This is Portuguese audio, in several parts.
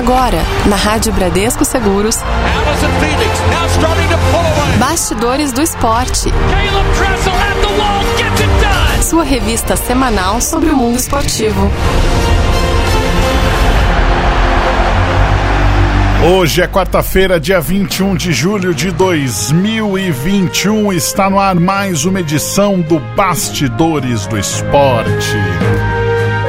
Agora, na Rádio Bradesco Seguros. Bastidores do Esporte. Sua revista semanal sobre o mundo esportivo. Hoje é quarta-feira, dia 21 de julho de 2021. Está no ar mais uma edição do Bastidores do Esporte.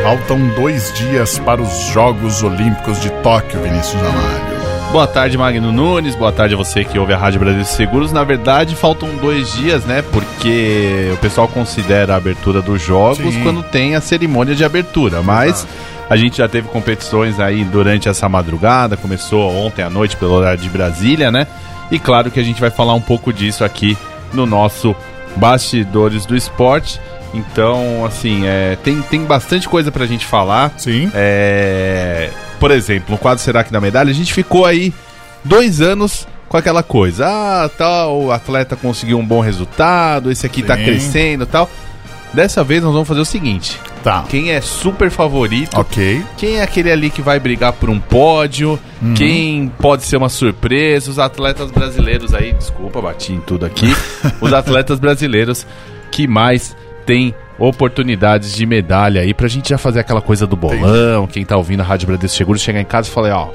Faltam dois dias para os Jogos Olímpicos de Tóquio, Vinícius Amário. Boa tarde, Magno Nunes. Boa tarde a você que ouve a Rádio Brasil Seguros. Na verdade, faltam dois dias, né? Porque o pessoal considera a abertura dos jogos Sim. quando tem a cerimônia de abertura. Mas a gente já teve competições aí durante essa madrugada. Começou ontem à noite pelo horário de Brasília, né? E claro que a gente vai falar um pouco disso aqui no nosso Bastidores do Esporte. Então, assim, é, tem, tem bastante coisa pra gente falar. Sim. É, por exemplo, no quadro Será que dá medalha, a gente ficou aí dois anos com aquela coisa. Ah, tal, o atleta conseguiu um bom resultado, esse aqui tá Sim. tá crescendo tal. Dessa vez nós vamos fazer o seguinte. Tá. Quem é super favorito? Ok. Quem é aquele ali que vai brigar por um pódio? Uhum. Quem pode ser uma surpresa? Os atletas brasileiros aí, desculpa, bati em tudo aqui. os atletas brasileiros que mais tem oportunidades de medalha aí pra gente já fazer aquela coisa do bolão. Quem tá ouvindo a Rádio Bradesco Seguro chegar em casa e falar, ó,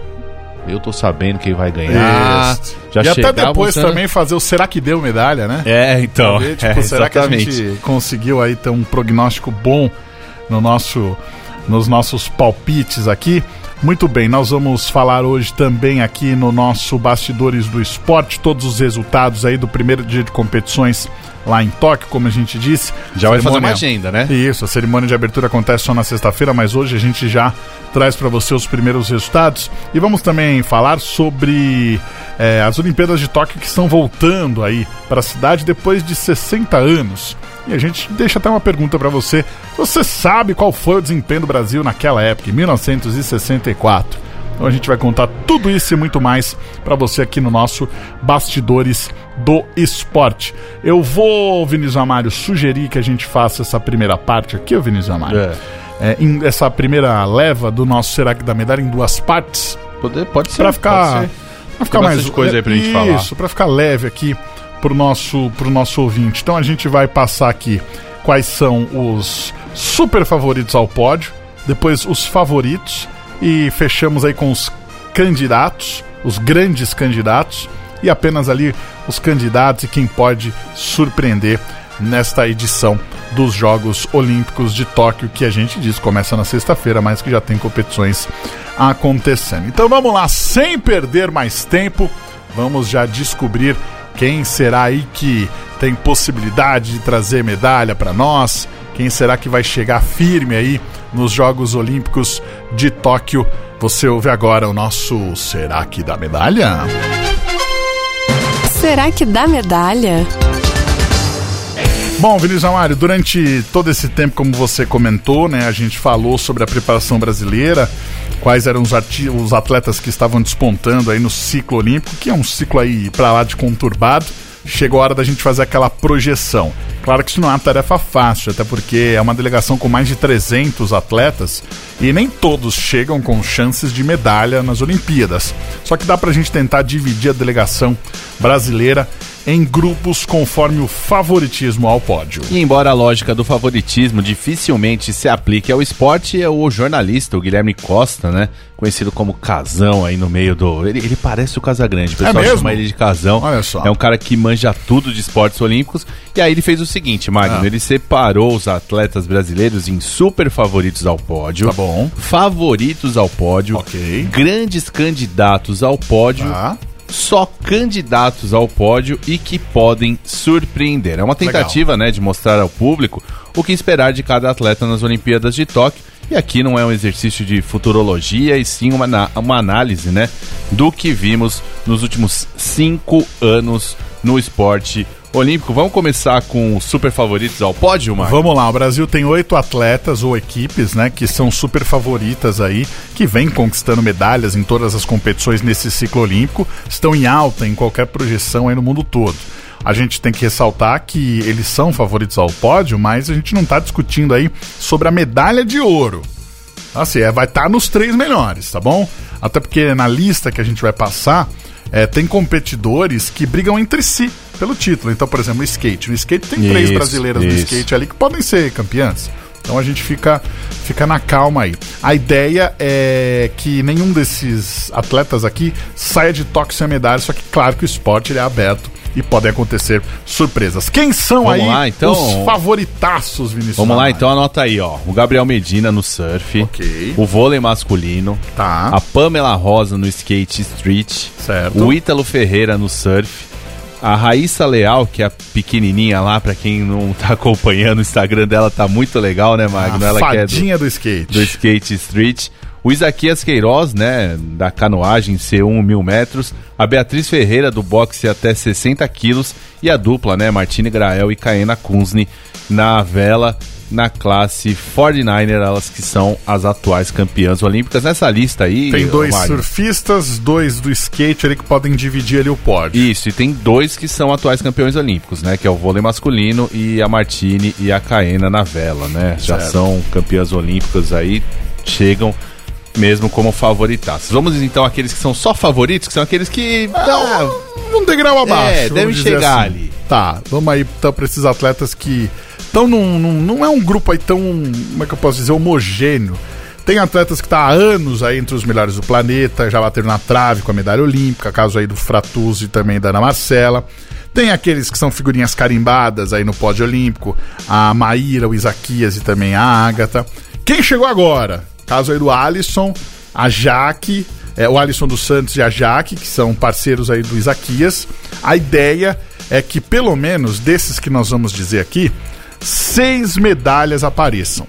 eu tô sabendo quem vai ganhar. Isso. Já e até depois também fazer o será que deu medalha, né? É, então. Ver, tipo, é, será que a gente conseguiu aí ter um prognóstico bom no nosso, nos nossos palpites aqui? Muito bem, nós vamos falar hoje também aqui no nosso Bastidores do Esporte, todos os resultados aí do primeiro dia de competições lá em Tóquio, como a gente disse. Já vai fazer uma agenda, né? Isso, a cerimônia de abertura acontece só na sexta-feira, mas hoje a gente já traz para você os primeiros resultados. E vamos também falar sobre é, as Olimpíadas de Tóquio que estão voltando aí para a cidade depois de 60 anos. E a gente deixa até uma pergunta para você. Você sabe qual foi o desempenho do Brasil naquela época, em 1964? Então a gente vai contar tudo isso e muito mais para você aqui no nosso Bastidores do Esporte. Eu vou, Vinícius Amário, sugerir que a gente faça essa primeira parte aqui, Vinícius Amário. É. É, essa primeira leva do nosso Será que dá medalha em duas partes. Pode, pode ser. Para ficar, pode Pra ficar mais coisa aí pra gente isso, falar. Isso, para ficar leve aqui pro nosso, pro nosso ouvinte. Então a gente vai passar aqui quais são os super favoritos ao pódio, depois os favoritos e fechamos aí com os candidatos, os grandes candidatos e apenas ali os candidatos e quem pode surpreender nesta edição dos Jogos Olímpicos de Tóquio, que a gente diz começa na sexta-feira, mas que já tem competições acontecendo. Então vamos lá, sem perder mais tempo, vamos já descobrir quem será aí que tem possibilidade de trazer medalha para nós, quem será que vai chegar firme aí nos Jogos Olímpicos de Tóquio. Você ouve agora o nosso Será que dá medalha? Será que dá medalha? Bom, Vinícius Amário, durante todo esse tempo, como você comentou, né, a gente falou sobre a preparação brasileira, quais eram os, os atletas que estavam despontando aí no ciclo olímpico, que é um ciclo aí para lá de conturbado chegou a hora da gente fazer aquela projeção. Claro que isso não é uma tarefa fácil, até porque é uma delegação com mais de 300 atletas e nem todos chegam com chances de medalha nas Olimpíadas. Só que dá pra gente tentar dividir a delegação brasileira em grupos conforme o favoritismo ao pódio. E embora a lógica do favoritismo dificilmente se aplique ao esporte, é o jornalista, o Guilherme Costa, né? Conhecido como Casão aí no meio do. Ele, ele parece o Casagrande, o pessoal é chama ele de Casão. Olha só. É um cara que manja tudo de esportes olímpicos. E aí ele fez o seguinte, Magno: ah. ele separou os atletas brasileiros em super favoritos ao pódio. Tá bom. Favoritos ao pódio. Ok. Grandes candidatos ao pódio. Ah só candidatos ao pódio e que podem surpreender. É uma tentativa, Legal. né, de mostrar ao público o que esperar de cada atleta nas Olimpíadas de Tóquio. E aqui não é um exercício de futurologia, e sim uma, uma análise, né, do que vimos nos últimos cinco anos no esporte olímpico. Vamos começar com os super favoritos ao pódio, Marcos? Vamos lá, o Brasil tem oito atletas ou equipes, né, que são super favoritas aí, que vêm conquistando medalhas em todas as competições nesse ciclo olímpico, estão em alta em qualquer projeção aí no mundo todo. A gente tem que ressaltar que eles são favoritos ao pódio, mas a gente não está discutindo aí sobre a medalha de ouro. Assim, é, vai estar tá nos três melhores, tá bom? Até porque na lista que a gente vai passar, é, tem competidores que brigam entre si pelo título. Então, por exemplo, o skate. No skate tem três Isso, brasileiras no isso. skate ali que podem ser campeãs. Então a gente fica, fica na calma aí. A ideia é que nenhum desses atletas aqui saia de Tóquio sem medalha, só que claro que o esporte é aberto e podem acontecer surpresas. Quem são Vamos aí lá, então? os favoritaços, Vinícius? Vamos lá, então anota aí, ó. O Gabriel Medina no surf. O vôlei masculino. Tá. A Pamela Rosa no skate street. Certo. O Ítalo Ferreira no surf. A Raíssa Leal, que é a pequenininha lá, pra quem não tá acompanhando, o Instagram dela tá muito legal, né, Magno? A Ela que é do, fadinha do skate. do skate street. O Isaquias Queiroz, né, da canoagem C1 mil metros. A Beatriz Ferreira, do boxe até 60 quilos. E a dupla, né, Martine Grael e Caena Kunzny, na vela, na classe 49er, elas que são as atuais campeãs olímpicas. Nessa lista aí... Tem dois Magno, surfistas, dois do skate ali que podem dividir ali o pódio. Isso, e tem dois que são atuais campeões olímpicos, né? Que é o vôlei masculino e a Martini e a Caena na vela, né? Já Certo. são campeãs olímpicas aí, chegam mesmo como favoritas. Vamos então àqueles que são só favoritos, que são aqueles que. Ah, um degrau abaixo. É, vamos deve dizer chegar assim. ali. Tá, vamos aí então pra esses atletas que estão num, num- Não é um grupo aí tão. Como é que eu posso dizer? Homogêneo. Tem atletas que tá há anos aí entre os melhores do planeta, já bateram na trave com a medalha olímpica, caso aí do Fratuzzi e também da Ana Marcela. Tem aqueles que são figurinhas carimbadas aí no pódio olímpico, a Maíra, o Isaquias e também a Ágata. Quem chegou agora? Caso aí do Alisson, a Jaque, é, o Alisson dos Santos e a Jaque, que são parceiros aí do Isaquias. A ideia é que pelo menos desses que nós vamos dizer aqui, seis medalhas apareçam.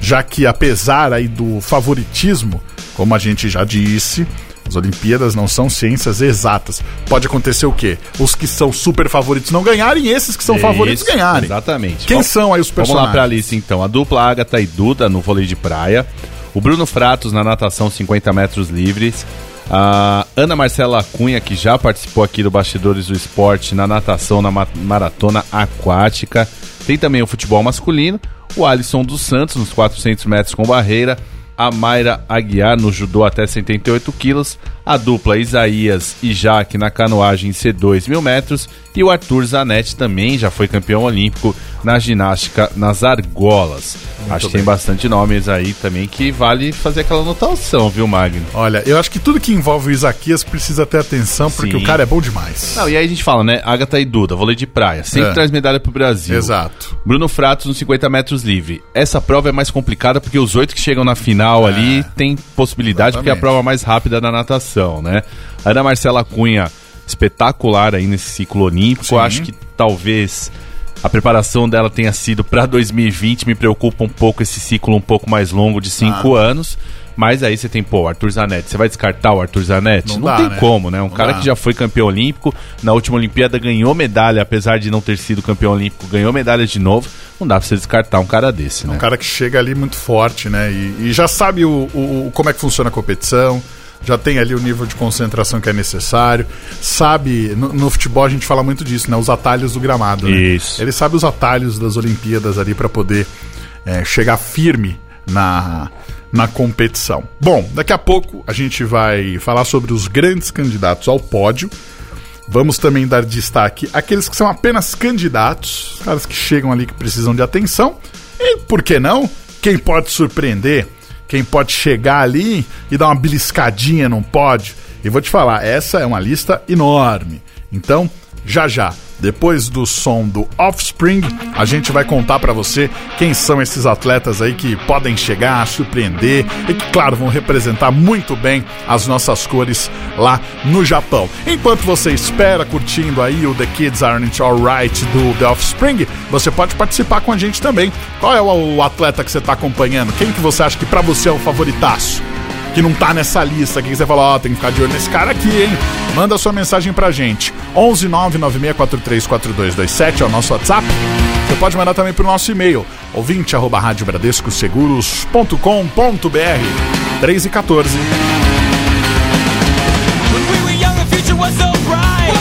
Já que apesar aí do favoritismo, como a gente já disse, as Olimpíadas não são ciências exatas. Pode acontecer o quê? Os que são super favoritos não ganharem e esses que são favoritos Isso, ganharem. Exatamente. Quem Vamos- são aí os Vamos personagens? lá pra lista então. A dupla Agatha e Duda no vôlei de praia. O Bruno Fratos na natação 50 metros livres. A Ana Marcela Cunha, que já participou aqui do Bastidores do Esporte na natação na ma- maratona aquática. Tem também o futebol masculino. O Alisson dos Santos nos 400 metros com barreira. A Mayra Aguiar no judô até 78 quilos. A dupla Isaías e Jaque na canoagem C2 mil metros. E o Arthur Zanetti também já foi campeão olímpico na ginástica nas argolas. Acho que tem bastante nomes aí também que vale fazer aquela anotação, viu, Magno? Olha, eu acho que tudo que envolve o Isaquias precisa ter atenção, porque Sim. o cara é bom demais. Não, e aí a gente fala, né? Agatha e Duda, vôlei de praia. Sempre É. traz medalha pro Brasil. Exato. Bruno Fratos nos 50 metros livre. Essa prova é mais complicada porque os oito que chegam na final ali tem possibilidade porque é a Exatamente. prova mais rápida da natação, né? Ana Marcela Cunha, espetacular aí nesse ciclo olímpico. Sim. Acho que talvez a preparação dela tenha sido para 2020. Me preocupa um pouco esse ciclo um pouco mais longo de cinco Ah. anos. Mas aí você tem, pô, o Arthur Zanetti. Você vai descartar o Arthur Zanetti? Não Não, dá, tem né? como, né? Um Não cara dá. que já foi campeão olímpico. Na última Olimpíada ganhou medalha, apesar de não ter sido campeão olímpico, ganhou medalha de novo. Não dá pra você descartar um cara desse, né? Um cara que chega ali muito forte, né? E, e já sabe o- o- como é que funciona a competição, já tem ali o nível de concentração que é necessário. Sabe, no, no futebol a gente fala muito disso, né? Os atalhos do gramado. né? Isso. Ele sabe os atalhos das Olimpíadas ali para poder é, chegar firme na, na competição. Bom, daqui a pouco a gente vai falar sobre os grandes candidatos ao pódio. Vamos também dar destaque àqueles que são apenas candidatos, caras que chegam ali que precisam de atenção. E por que não? Quem pode surpreender? Quem pode chegar ali e dar uma beliscadinha num pódio? E vou te falar, essa é uma lista enorme. Então, já já, depois do som do Offspring, a gente vai contar pra você quem são esses atletas aí que podem chegar, surpreender e que, claro, vão representar muito bem as nossas cores lá no Japão. Enquanto você espera curtindo aí o The Kids Aren't Alright do The Offspring, você pode participar com a gente também. Qual é o atleta que você tá acompanhando? Quem que você acha que pra você é o favoritaço? Que não tá nessa lista aqui, que você fala, ó, tem que ficar de olho nesse cara aqui, hein? Manda sua mensagem pra gente. 11 996434227 é o nosso WhatsApp. Você pode mandar também pro nosso e-mail, ouvinte arroba radiobradescoseguros.com.br 3 e 14. When we were young, the future was so bright.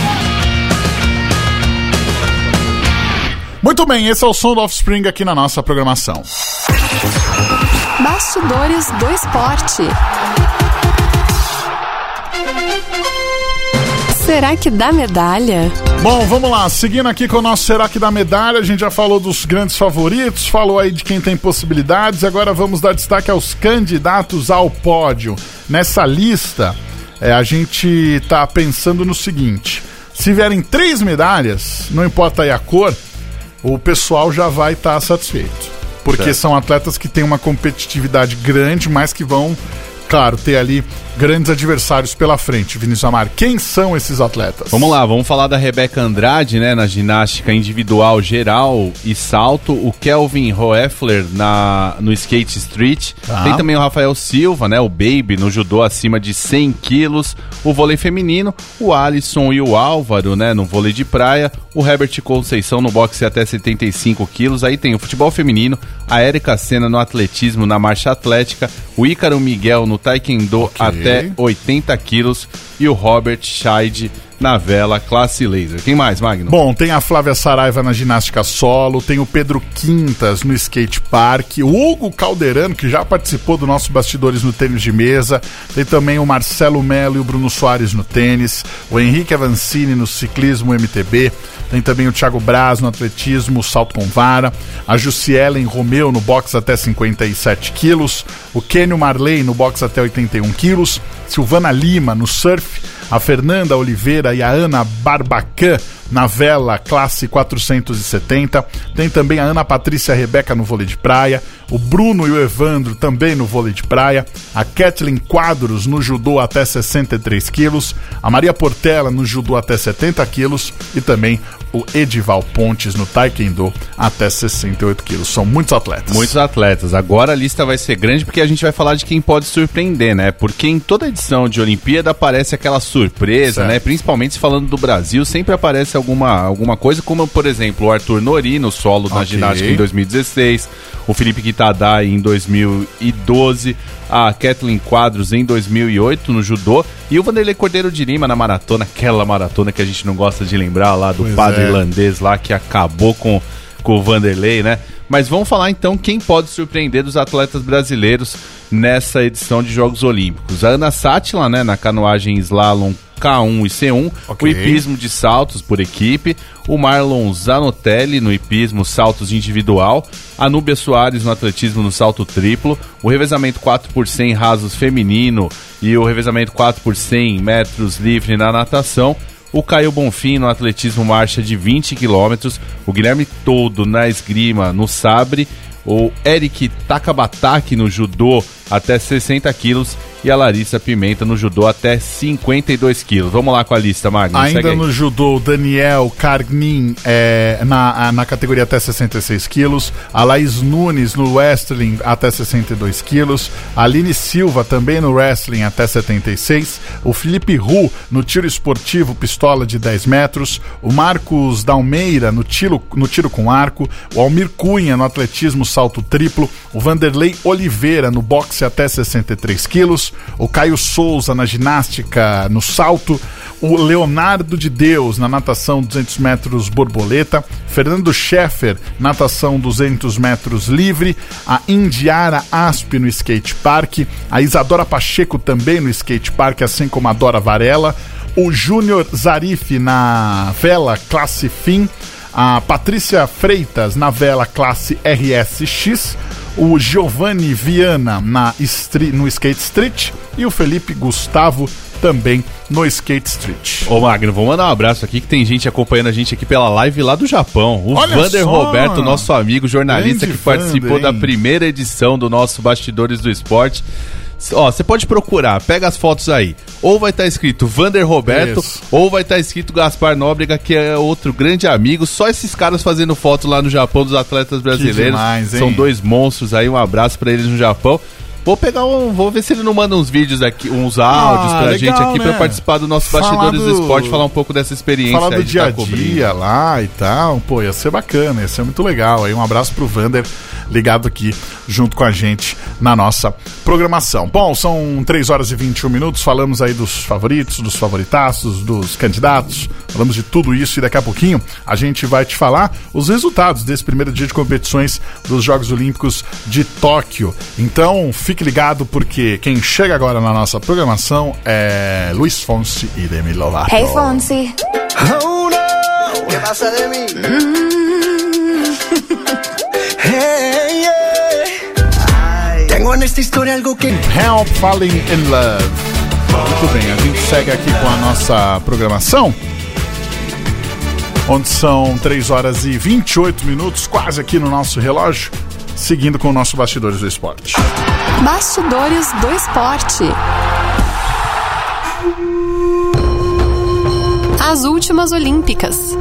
Muito bem, esse é o som do Offspring aqui na nossa programação. Bastidores do esporte. Será que dá medalha? Bom, vamos lá. Seguindo aqui com o nosso Será que dá medalha, a gente já falou dos grandes favoritos, falou aí de quem tem possibilidades. Agora vamos dar destaque aos candidatos ao pódio. Nessa lista, é, a gente tá pensando no seguinte: se vierem três medalhas, não importa aí a cor, o pessoal já vai estar satisfeito. Porque Certo. são atletas que têm uma competitividade grande, mas que vão, claro, ter ali grandes adversários pela frente. Vinícius Amar, quem são esses atletas? Vamos lá, vamos falar da Rebeca Andrade, né, na ginástica individual geral e salto, o Kelvin Hoeffler na no skate street, Tá. tem também o Rafael Silva, né, o Baby no judô acima de 100 quilos, o vôlei feminino, o Alisson e o Álvaro, né, no vôlei de praia, o Herbert Conceição no boxe até 75 quilos, aí tem o futebol feminino, a Érica Senna no atletismo na marcha atlética, o Ícaro Miguel no taekwondo Ok. até 80 quilos. E o Robert Scheid na vela classe laser. Quem mais, Magno? Bom, tem a Flávia Saraiva na ginástica solo, tem o Pedro Quintas no skate park, o Hugo Calderano, que já participou do nosso Bastidores no tênis de mesa, tem também o Marcelo Melo e o Bruno Soares no tênis, o Henrique Avancini no ciclismo MTB, tem também o Thiago Braz no atletismo, salto com vara, a Jussielen Romeu no boxe até 57 quilos, o Kenio Marley no boxe até 81 quilos, Silvana Lima no surf, a Fernanda Oliveira e a Ana Barbacan na vela classe 470. Tem também a Ana Patrícia Rebeca no vôlei de praia, o Bruno e o Evandro também no vôlei de praia, a Kathleen Quadros no judô até 63 quilos, a Maria Portela no judô até 70 quilos e também o Edival Pontes no taekwondo até 68 quilos. São muitos atletas. Muitos atletas. Agora a lista vai ser grande porque a gente vai falar de quem pode surpreender, né? Porque em toda edição de Olimpíada aparece aquela surpresa, Certo. né? Principalmente falando do Brasil, sempre aparece alguma, alguma coisa, como por exemplo o Arthur Nori no solo na Ok. ginástica em 2016, o Felipe Kitadai em 2012, a Kathleen Quadros em 2008 no judô e o Vanderlei Cordeiro de Lima na maratona, aquela maratona que a gente não gosta de lembrar lá do Pois padre é. irlandês lá que acabou com, com o Vanderlei, né? Mas vamos falar então quem pode surpreender dos atletas brasileiros nessa edição de Jogos Olímpicos. A Ana Sátila, né, na canoagem slalom K1 e C1, Ok. o hipismo de saltos por equipe, o Marlon Zanotelli no hipismo saltos individual, a Núbia Soares no atletismo no salto triplo, o revezamento 4 por 100 rasos feminino e o revezamento 4 por 100 metros livre na natação, o Caio Bonfim no atletismo marcha de 20 km, o Guilherme Todo na esgrima no sabre, o Eric Takabataki no judô até 60 quilos e a Larissa Pimenta no judô até 52 quilos. Vamos lá com a lista, Magno. Ainda no judô, o Daniel Cargnin é, na, na categoria até 66 quilos, a Laís Nunes no wrestling até 62 quilos, a Aline Silva também no wrestling até 76, o Felipe Ru no tiro esportivo pistola de 10 metros, o Marcos Dalmeira no tiro, no tiro com arco, o Almir Cunha no atletismo salto triplo, o Vanderlei Oliveira no boxe até 63 quilos, o Caio Souza na ginástica no salto, o Leonardo de Deus na natação 200 metros borboleta, Fernando Scheffer natação 200 metros livre, a Indiara Asp no skate park, a Isadora Pacheco também no skate park, assim como a Dora Varela, o Júnior Zarif na vela classe fim, a Patrícia Freitas na vela classe RSX, o Giovanni Viana na stri- no Skate Street e o Felipe Gustavo também no Skate Street. Ô Magno, vou mandar um abraço aqui que tem gente acompanhando a gente aqui pela live lá do Japão. O Olha Vander só! Roberto, nosso amigo jornalista Grande que participou Vander, da primeira edição do nosso Bastidores do Esporte. Ó, você pode procurar, pega as fotos aí. Ou vai estar escrito Vander Roberto, Isso. ou vai estar escrito Gaspar Nóbrega, que é outro grande amigo. Só esses caras fazendo foto lá no Japão dos atletas brasileiros. demais? São dois monstros aí, um abraço pra eles no Japão. Vou pegar um. Vou ver se ele não manda uns vídeos aqui, uns áudios Ah, pra legal, gente aqui né? pra participar do nosso Falar Bastidores do... Esporte, falar um pouco dessa experiência Falar do de dia tá a cobrindo. dia lá e tal, pô, ia ser bacana, ia ser muito legal. Aí um abraço pro Vander ligado aqui junto com a gente na nossa programação. Bom, são 3 horas e 21 minutos, falamos aí dos favoritos, dos favoritaços, dos candidatos, falamos de tudo isso e daqui a pouquinho a gente vai te falar os resultados desse primeiro dia de competições dos Jogos Olímpicos de Tóquio. Então, fique ligado porque quem chega agora na nossa programação é Luiz Fonsi e Demi Lovato. Hey Fonsi. Oh no, ¿qué pasa de mí? hey, yeah. Tengo en esta historia algo que Help Falling in Love. Muito bem, a gente segue aqui com a nossa programação. Onde são 3 horas e 28 minutos, quase aqui no nosso relógio, seguindo com o nosso Bastidores do Esporte. Bastidores do Esporte. As últimas Olímpicas.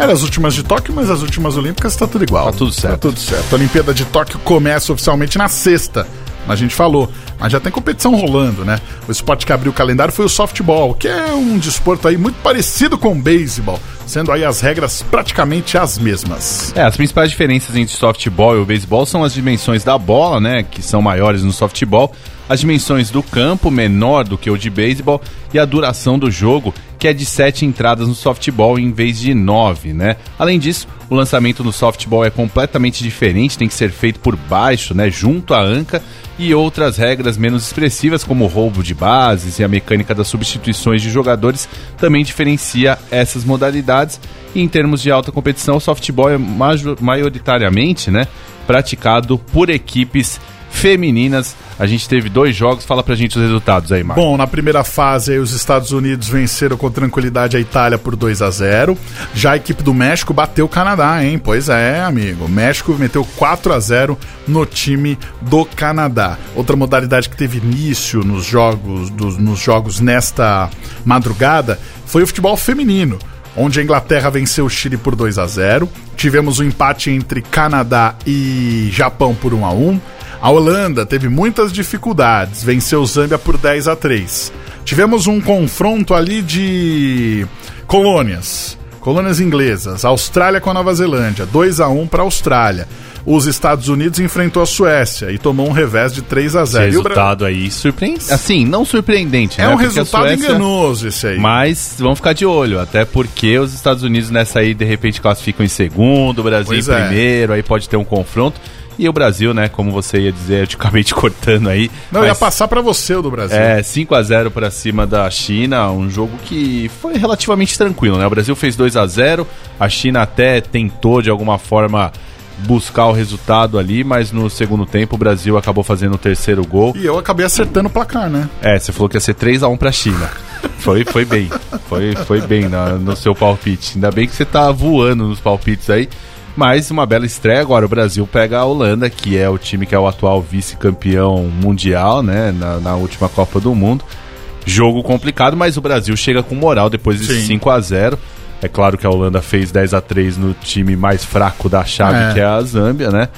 Era as últimas de Tóquio, mas as últimas Olímpicas tá tudo igual. Tá tudo certo. Tá tudo certo. A Olimpíada de Tóquio começa oficialmente na sexta. A gente falou, mas já tem competição rolando, né? O esporte que abriu o calendário foi o softball, que é um desporto aí muito parecido com o beisebol, sendo aí as regras praticamente as mesmas. É, as principais diferenças entre softball e o beisebol são as dimensões da bola, né, que são maiores no softball, as dimensões do campo, menor do que o de beisebol, e a duração do jogo, que é de sete entradas no softball em vez de nove, né? Além disso, o lançamento no softball é completamente diferente, tem que ser feito por baixo, né, junto à anca, e outras regras menos expressivas, como o roubo de bases e a mecânica das substituições de jogadores, também diferencia essas modalidades. E em termos de alta competição, o softball é major- maioritariamente né, praticado por equipes femininas. A gente teve dois jogos, fala pra gente os resultados aí, Marcos. Bom, na primeira fase, aí, os Estados Unidos venceram com tranquilidade a Itália por 2 a 0 Já a equipe do México bateu o Canadá, hein? Pois é, amigo. O México meteu 4 a 0 no time do Canadá. Outra modalidade que teve início nos jogos, dos, nos jogos nesta madrugada foi o futebol feminino. Onde a Inglaterra venceu o Chile por 2 a 0 Tivemos um empate entre Canadá e Japão por 1 a 1 a Holanda teve muitas dificuldades, venceu Zâmbia por 10 a 3. Tivemos um confronto ali de colônias, colônias inglesas, Austrália com a Nova Zelândia, 2 a 1 para a Austrália. Os Estados Unidos enfrentou a Suécia e tomou um revés de 3 a 0. Esse E o Bra- resultado aí surpreendente. Assim, não surpreendente, É né? um Porque resultado Suécia- enganoso esse aí. Mas vamos ficar de olho, até porque os Estados Unidos nessa aí de repente classificam em segundo, o Brasil Pois em é. primeiro, aí pode ter um confronto. E o Brasil, né, como você ia dizer, eu te acabei te cortando aí. Não, mas, ia passar para você o do Brasil. É, 5 a 0 para cima da China, um jogo que foi relativamente tranquilo, né? O Brasil fez 2 a 0, a China até tentou de alguma forma buscar o resultado ali, mas no segundo tempo o Brasil acabou fazendo o terceiro gol. E eu acabei acertando o placar, né? É, você falou que ia ser 3x1 pra China. Foi, foi bem. Foi, foi bem na- no seu palpite. Ainda bem que você tá voando nos palpites aí. Mas uma bela estreia agora. O Brasil pega a Holanda, que é o time que é o atual vice-campeão mundial, né? Na, na última Copa do Mundo. Jogo complicado, mas o Brasil chega com moral depois de Sim. 5 a 0 É claro que a Holanda fez 10 a 3 no time mais fraco da chave, É. que é a Zâmbia, né?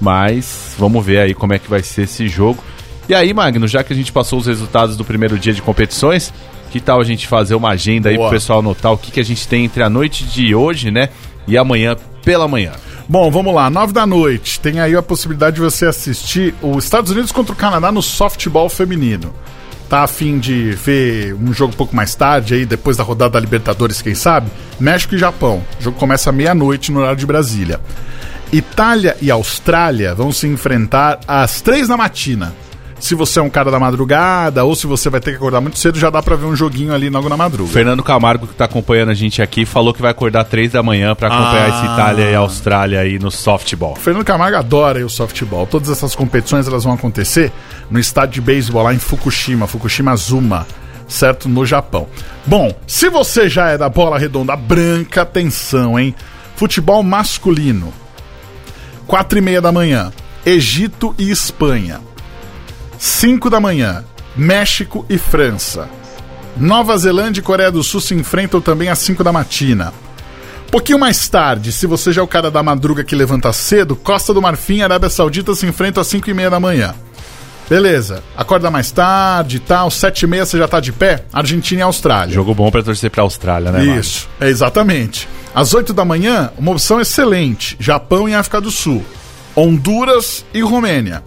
Mas vamos ver aí como é que vai ser esse jogo. E aí, Magno, já que a gente passou os resultados do primeiro dia de competições, que tal a gente fazer uma agenda aí Boa. pro pessoal notar o que, que a gente tem entre a noite de hoje, né? E amanhã pela manhã. Bom, vamos lá, nove da noite. Tem aí a possibilidade de você assistir os Estados Unidos contra o Canadá no softball feminino. Tá a fim de ver um jogo um pouco mais tarde, aí depois da rodada da Libertadores, quem sabe? México e Japão. O jogo começa meia-noite no horário de Brasília. Itália e Austrália vão se enfrentar às três da matina. Se você é um cara da madrugada ou se você vai ter que acordar muito cedo, já dá pra ver um joguinho ali logo na madruga. Fernando Camargo, que tá acompanhando a gente aqui, falou que vai acordar três da manhã pra acompanhar Ah. esse Itália e Austrália aí no softball. Fernando Camargo adora o softball. Todas essas competições elas vão acontecer no estádio de beisebol lá em Fukushima, Fukushima Zuma, certo? No Japão. Bom, se você já é da bola redonda branca, atenção, hein? Futebol masculino. Quatro e meia da manhã, Egito e Espanha. 5 da manhã, México e França. Nova Zelândia e Coreia do Sul se enfrentam também às 5 da matina. Pouquinho mais tarde, se você já é o cara da madruga que levanta cedo, Costa do Marfim e Arábia Saudita se enfrentam às 5 e meia da manhã. Beleza. Acorda mais tarde e tal, sete e meia você já tá de pé? Argentina e Austrália. Jogo bom pra torcer pra Austrália, né? Isso, é exatamente. Às 8 da manhã, uma opção excelente: Japão e África do Sul. Honduras e Romênia.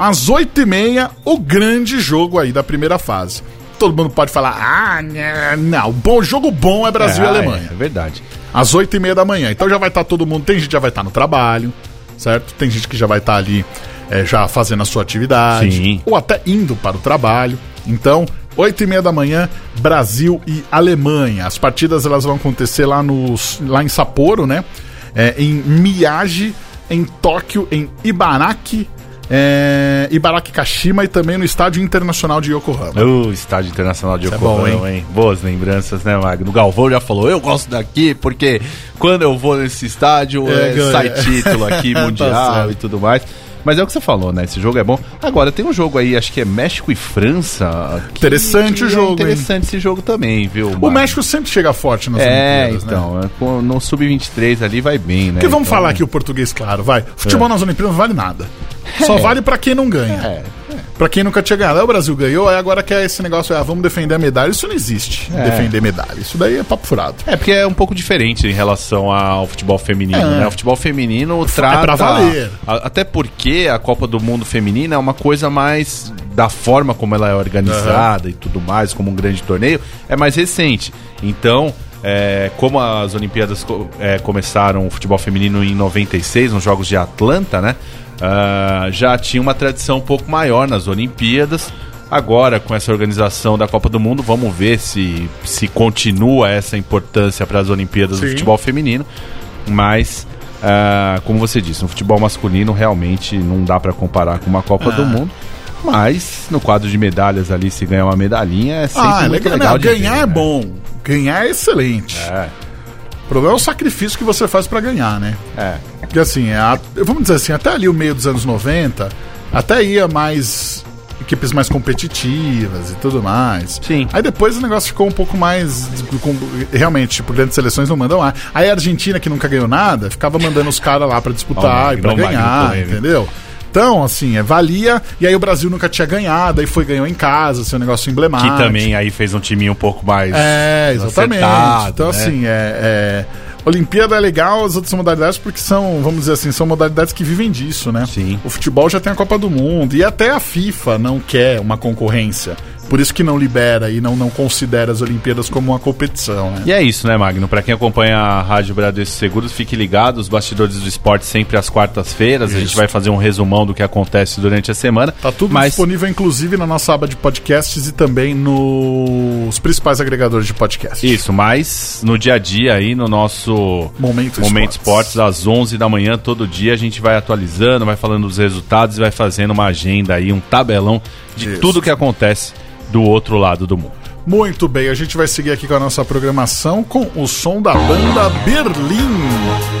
Às 8 e meia, o grande jogo aí da primeira fase. Todo mundo pode falar, ah, né, não, bom jogo bom é Brasil e É, Alemanha. É verdade. Às 8 e meia da manhã. Então já vai estar todo mundo. Tem gente que já vai estar no trabalho, certo? Tem gente que já vai estar ali é, já fazendo a sua atividade. Sim. Ou até indo para o trabalho. Então, 8 e meia da manhã, Brasil e Alemanha. As partidas elas vão acontecer lá, nos, lá em Sapporo, né? É, em Miyagi, em Tóquio, em Ibaraki. É, Ibaraki Kashima e também no Estádio Internacional de Yokohama. O Estádio Internacional de Isso é Yokohama, bom, hein? Boas lembranças, né, Magno? O Galvão já falou, eu gosto daqui porque quando eu vou nesse estádio É, é, sai título aqui, Tá mundial certo. e tudo mais. Mas é o que você falou, né? Esse jogo é bom. Agora, tem um jogo aí, acho que é México e França. que- Interessante que o jogo, É interessante esse jogo também, viu? O? México sempre chega forte nas É, Olimpíadas, né? então. é, no Sub-23 ali vai bem, né? Porque vamos Então, falar aqui o português claro, vai. Futebol nas Olimpíadas não vale nada. Só vale pra quem não ganha. É, Pra quem nunca tinha ganhado. Aí o Brasil ganhou, aí agora quer esse negócio, ah, vamos defender a medalha. Isso não existe, É. defender medalha. Isso daí é papo furado. É, porque é um pouco diferente em relação ao futebol feminino, É. né? O futebol feminino trata... pra valer. a- até porque a Copa do Mundo feminina é uma coisa mais da forma como ela é organizada e tudo mais, como um grande torneio, é mais recente. Então... é, como as Olimpíadas é, começaram o futebol feminino em 96, nos Jogos de Atlanta, né? Ah, já tinha uma tradição um pouco maior nas Olimpíadas. Agora, com essa organização da Copa do Mundo, vamos ver se, se continua essa importância para as Olimpíadas do Sim. futebol feminino. Mas, ah, como você disse, no futebol masculino realmente não dá para comparar com uma Copa Ah. do Mundo. Mas no quadro de medalhas ali, se ganhar uma medalhinha, é sempre Ah, é muito legal. legal. Ganhar ver, é né? bom. Ganhar é excelente. É, O problema é o sacrifício que você faz pra ganhar, né? é. Porque assim, é a- vamos dizer assim, até ali o meio dos anos 90, até ia mais equipes mais competitivas e tudo mais. Sim. Aí depois o negócio ficou um pouco mais. com- realmente, tipo, grandes seleções não mandam lá. Aí a Argentina, que nunca ganhou nada, ficava mandando os caras lá pra disputar Ó, e pra ganhar, polêmico. Então, assim, é, valia. E aí o Brasil nunca tinha ganhado, aí foi ganhou em casa, seu negócio emblemático. Que também aí fez um timinho um pouco mais. É, exatamente. acertado, então, né? assim, é, é- Olimpíada é legal, as outras modalidades, porque são, vamos dizer assim, são modalidades que vivem disso, né? Sim. O futebol já tem a Copa do Mundo, e até a FIFA não quer uma concorrência. Por isso que não libera e não, não considera as Olimpíadas como uma competição, né? E é isso, né, Magno? Pra quem acompanha a Rádio Bradesco Seguros, fique ligado. Os bastidores do esporte sempre às quartas-feiras. A gente vai fazer um resumão do que acontece durante a semana. Tá tudo Mas disponível, inclusive, na nossa aba de podcasts e também nos principais agregadores de podcast. Isso, mas no dia a dia aí, no nosso Momento Momento Esportes. Esportes, às 11 da manhã, todo dia, a gente vai atualizando, vai falando dos resultados e vai fazendo uma agenda aí, um tabelão de Isso. tudo que acontece do outro lado do mundo. Muito bem, a gente vai seguir aqui com a nossa programação com o som da banda Berlim.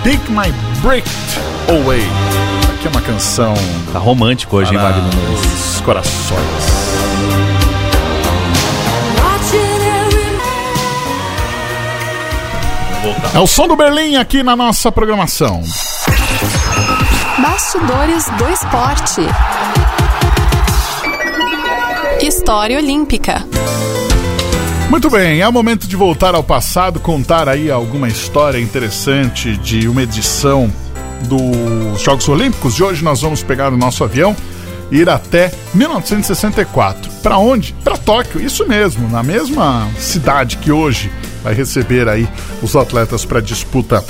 Take My Breath Away. Aqui é uma canção Tá romântico hoje, hein, para Nunes? os corações. Voltar. É o som do Berlim aqui na nossa programação. Bastidores do esporte. História Olímpica. Muito bem, é o momento de voltar ao passado, contar aí alguma história interessante de uma edição dos Jogos Olímpicos. De hoje nós vamos pegar o nosso avião e ir até 1964. Para onde? Para Tóquio, isso mesmo, na mesma cidade que hoje vai receber aí os atletas para disputa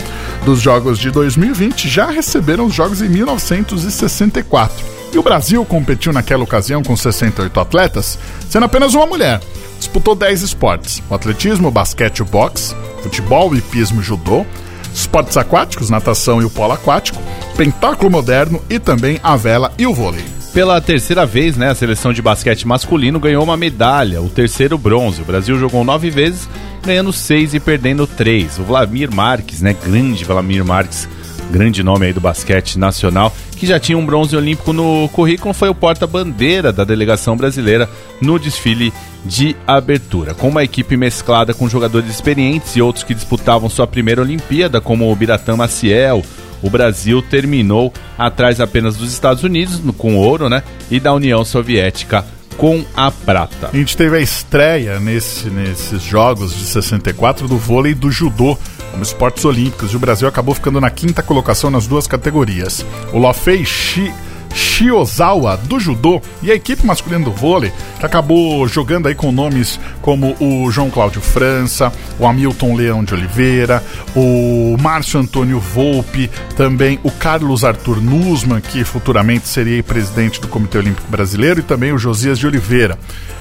dos Jogos de 2020, já receberam os Jogos em 1964. E o Brasil competiu naquela ocasião com 68 atletas, sendo apenas uma mulher. Disputou 10 esportes: o atletismo, o basquete, o boxe, futebol, o hipismo e judô, esportes aquáticos, natação e o polo aquático, pentáculo moderno e também a vela e o vôlei. Pela terceira vez, né, a seleção de basquete masculino ganhou uma medalha, o terceiro bronze. O Brasil jogou nove vezes, ganhando seis e perdendo três. O Vladimir Marques, né, grande Vladimir Marques, grande nome aí do basquete nacional, que já tinha um bronze olímpico no currículo, foi o porta-bandeira da delegação brasileira no desfile de abertura. Com uma equipe mesclada com jogadores experientes e outros que disputavam sua primeira Olimpíada, como o Biratã Maciel, O Brasil terminou atrás apenas dos Estados Unidos com ouro, né? E da União Soviética com a prata. A gente teve a estreia nesse, nesses jogos de 64 do vôlei do judô como esportes olímpicos. E o Brasil acabou ficando na quinta colocação nas duas categorias. O Lofei Shi, Shiozawa do judô e a equipe masculina do vôlei, que acabou jogando aí com nomes como o João Cláudio França, o Hamilton Leão de Oliveira, o Márcio Antônio Volpe, também o Carlos Arthur Nussmann, que futuramente seria presidente do Comitê Olímpico Brasileiro, e também o Josias de Oliveira.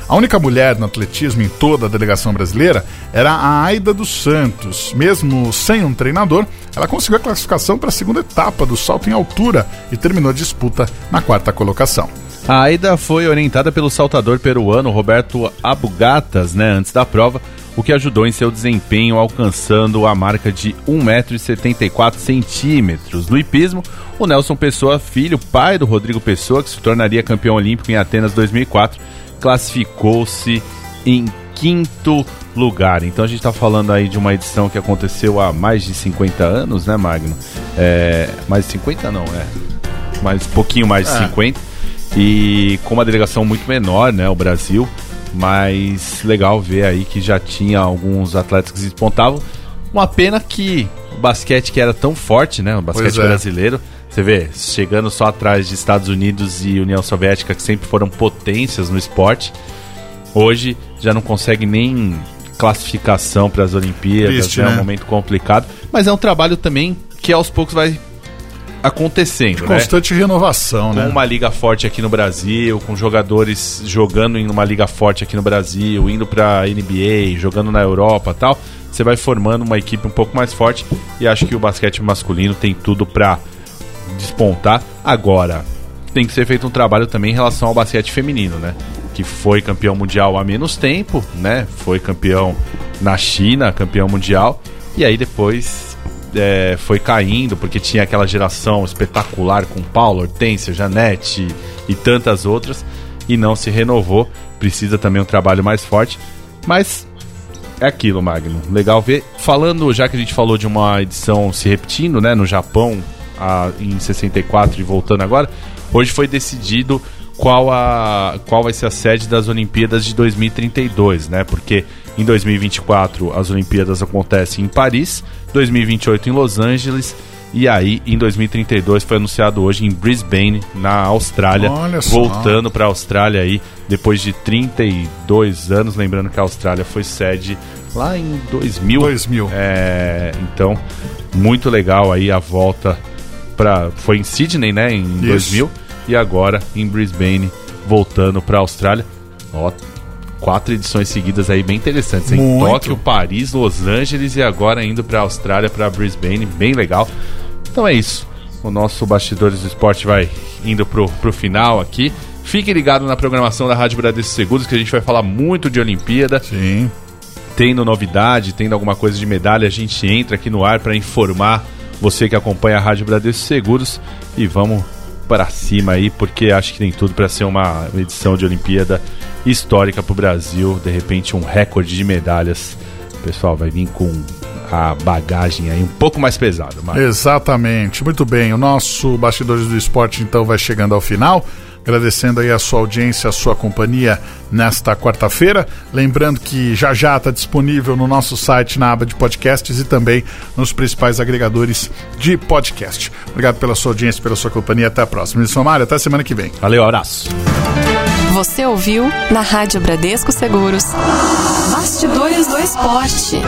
A única mulher no atletismo em toda a delegação brasileira era a Aida dos Santos. Mesmo sem um treinador, ela conseguiu a classificação para a segunda etapa do salto em altura e terminou a disputa na quarta colocação. A Aida foi orientada pelo saltador peruano Roberto Abugatas, né, antes da prova, o que ajudou em seu desempenho alcançando a marca de 1,74m. No hipismo, o Nelson Pessoa, filho, pai do Rodrigo Pessoa, que se tornaria campeão olímpico em Atenas 2004, classificou-se em quinto lugar. Então a gente está falando aí de uma edição que aconteceu há mais de 50 anos, né, Magno? É, mais de 50 não, é. Mais um pouquinho mais de É. 50. E com uma delegação muito menor, né, o Brasil. Mas legal ver aí que já tinha alguns atletas que se despontavam. Uma pena que o basquete que era tão forte, né, o basquete é. brasileiro, você vê, chegando só atrás de Estados Unidos e União Soviética, que sempre foram potências no esporte, hoje já não consegue nem classificação para as Olimpíadas, Triste, né? É né? um momento complicado, mas é um trabalho também que aos poucos vai acontecendo, né? Constante renovação, Com né? uma liga forte aqui no Brasil, com jogadores jogando em uma liga forte aqui no Brasil, indo pra NBA, jogando na Europa tal, você vai formando uma equipe um pouco mais forte e acho que o basquete masculino tem tudo pra despontar. Agora, tem que ser feito um trabalho também em relação ao basquete feminino, né? Que foi campeão mundial há menos tempo, né? Foi campeão na China, campeão mundial, e aí depois é, foi caindo, porque tinha aquela geração espetacular com Paulo, Hortência, Janete e tantas outras, e não se renovou. Precisa também um trabalho mais forte, mas é aquilo, Magno. Legal ver. Falando, já que a gente falou de uma edição se repetindo, né, no Japão, a- em 64 e voltando agora, hoje foi decidido qual, a, qual vai ser a sede das Olimpíadas de 2032, né? Porque em 2024 as Olimpíadas acontecem em Paris, 2028 em Los Angeles e aí em 2032 foi anunciado hoje em Brisbane, na Austrália, Olha só. voltando para a Austrália aí depois de 32 anos, lembrando que a Austrália foi sede lá em 2000. 2000. É, então, muito legal aí a volta para foi em Sydney, né, em 2000 e agora em Brisbane, voltando para a Austrália. Ó, quatro edições seguidas aí bem interessantes, em. Tóquio, Paris, Los Angeles e agora indo para a Austrália, para Brisbane, bem legal. Então é isso. O nosso Bastidores do Esporte vai indo pro, pro final aqui. Fique ligado na programação da Rádio Bradesco Seguros, que a gente vai falar muito de Olimpíada Sim. tendo novidade, tendo alguma coisa de medalha, a gente entra aqui no ar para informar você que acompanha a Rádio Bradesco Seguros e vamos para cima aí, porque acho que tem tudo para ser uma edição de Olimpíada histórica para o Brasil, de repente um recorde de medalhas. O pessoal vai vir com a bagagem aí um pouco mais pesada, Exatamente, muito bem. O nosso Bastidores do Esporte então vai chegando ao final. Agradecendo aí a sua audiência, a sua companhia nesta quarta-feira. Lembrando que já já está disponível no nosso site na aba de podcasts e também nos principais agregadores de podcast. Obrigado pela sua audiência, pela sua companhia. Até a próxima. Nilson Mário, até semana que vem. valeu, abraço. Você ouviu na Rádio Bradesco Seguros. Bastidores do Esporte.